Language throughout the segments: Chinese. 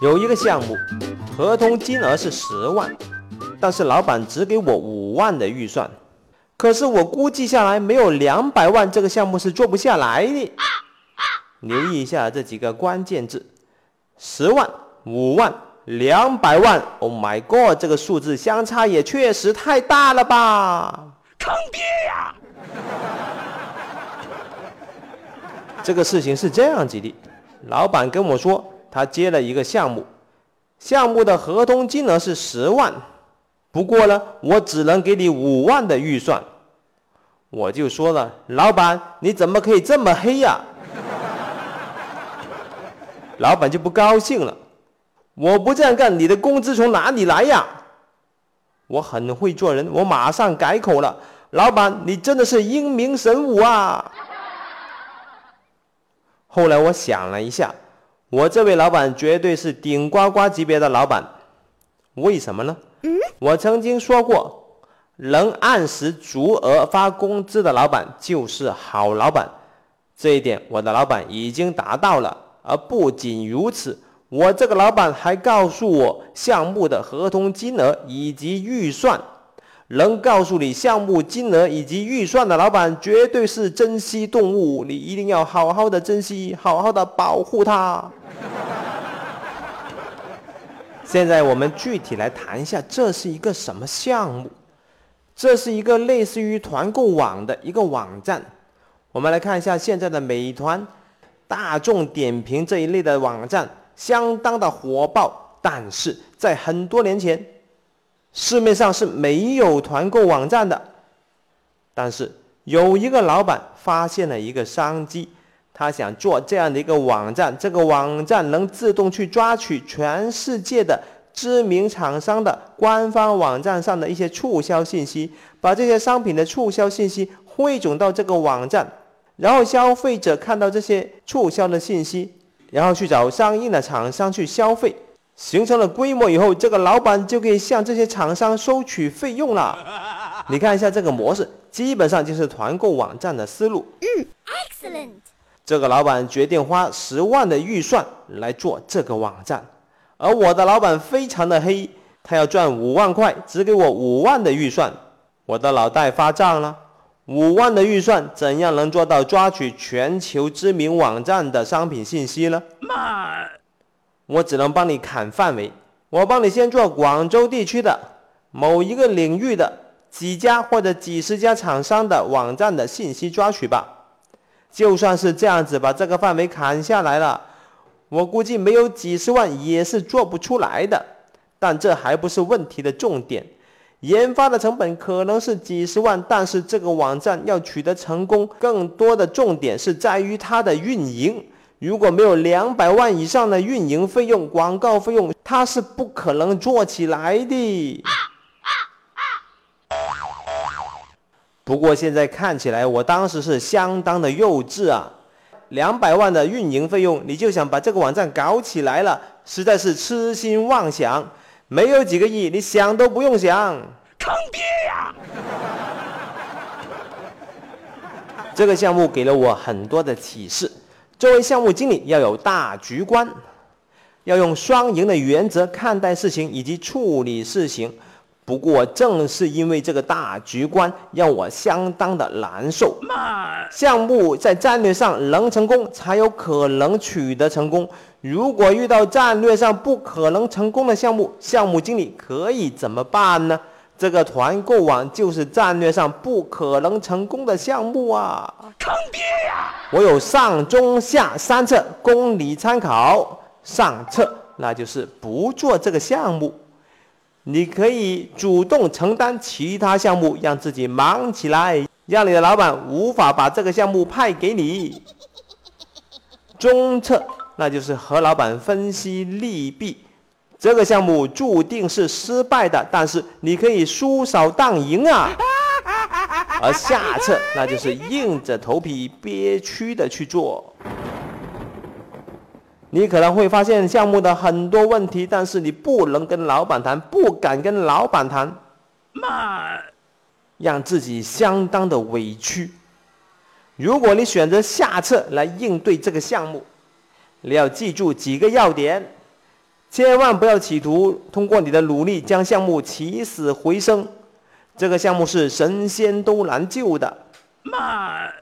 有一个项目，合同金额是十万，但是老板只给我五万的预算，可是我估计下来没有两百万，这个项目是做不下来的。留意一下这几个关键字：十万、五万、两百万。Oh my god，这个数字相差也确实太大了吧！坑爹呀！这个事情是这样子的，老板跟我说，他接了一个项目，项目的合同金额是十万，不过呢，我只能给你五万的预算。我就说了，老板，你怎么可以这么黑呀？老板就不高兴了，我不这样干，你的工资从哪里来呀？我很会做人，我马上改口了，老板，你真的是英明神武啊！后来我想了一下，我这位老板绝对是顶呱呱级别的老板，为什么呢？我曾经说过，能按时足额发工资的老板就是好老板，这一点我的老板已经达到了。而不仅如此，我这个老板还告诉我项目的合同金额以及预算。能告诉你项目金额以及预算的老板，绝对是珍稀动物，你一定要好好的珍惜，好好的保护它。现在我们具体来谈一下，这是一个什么项目？这是一个类似于团购网的一个网站。我们来看一下现在的美团、大众点评这一类的网站，相当的火爆。但是在很多年前。市面上是没有团购网站的，但是有一个老板发现了一个商机，他想做这样的一个网站，这个网站能自动去抓取全世界的知名厂商的官方网站上的一些促销信息，把这些商品的促销信息汇总到这个网站，然后消费者看到这些促销的信息，然后去找相应的厂商去消费。形成了规模以后，这个老板就可以向这些厂商收取费用了。你看一下这个模式，基本上就是团购网站的思路。嗯，excellent。这个老板决定花十万的预算来做这个网站，而我的老板非常的黑，他要赚五万块，只给我五万的预算。我的脑袋发胀了，五万的预算怎样能做到抓取全球知名网站的商品信息呢？妈！我只能帮你砍范围，我帮你先做广州地区的某一个领域的几家或者几十家厂商的网站的信息抓取吧。就算是这样子把这个范围砍下来了，我估计没有几十万也是做不出来的。但这还不是问题的重点，研发的成本可能是几十万，但是这个网站要取得成功，更多的重点是在于它的运营。如果没有两百万以上的运营费用、广告费用，它是不可能做起来的。不过现在看起来，我当时是相当的幼稚啊！两百万的运营费用，你就想把这个网站搞起来了，实在是痴心妄想。没有几个亿，你想都不用想。坑爹呀！这个项目给了我很多的启示。作为项目经理，要有大局观，要用双赢的原则看待事情以及处理事情。不过，正是因为这个大局观，让我相当的难受。项目在战略上能成功，才有可能取得成功。如果遇到战略上不可能成功的项目，项目经理可以怎么办呢？这个团购网就是战略上不可能成功的项目啊！坑爹呀！我有上中下三策供你参考。上策那就是不做这个项目，你可以主动承担其他项目，让自己忙起来，让你的老板无法把这个项目派给你。中策那就是和老板分析利弊。这个项目注定是失败的，但是你可以输少当赢啊。而下策那就是硬着头皮憋屈的去做。你可能会发现项目的很多问题，但是你不能跟老板谈，不敢跟老板谈，妈，让自己相当的委屈。如果你选择下策来应对这个项目，你要记住几个要点。千万不要企图通过你的努力将项目起死回生，这个项目是神仙都难救的。慢。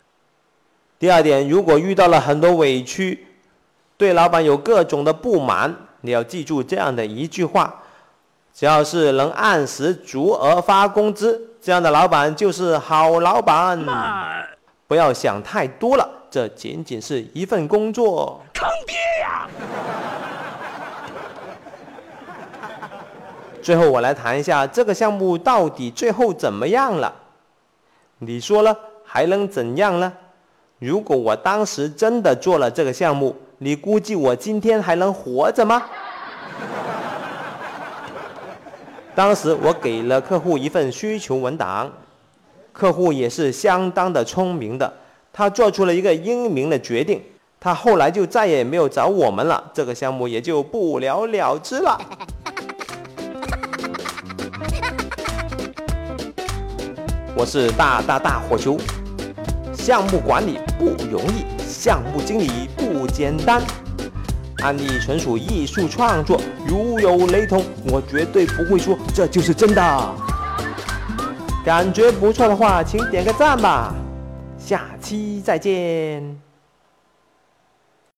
第二点，如果遇到了很多委屈，对老板有各种的不满，你要记住这样的一句话：只要是能按时足额发工资，这样的老板就是好老板。慢。不要想太多了，这仅仅是一份工作。坑爹呀！最后，我来谈一下这个项目到底最后怎么样了。你说呢？还能怎样呢？如果我当时真的做了这个项目，你估计我今天还能活着吗？当时我给了客户一份需求文档，客户也是相当的聪明的，他做出了一个英明的决定，他后来就再也没有找我们了，这个项目也就不了了之了。我是大大大火球。项目管理不容易，项目经理不简单。案例纯属艺术创作，如有雷同，我绝对不会说这就是真的。感觉不错的话，请点个赞吧。下期再见。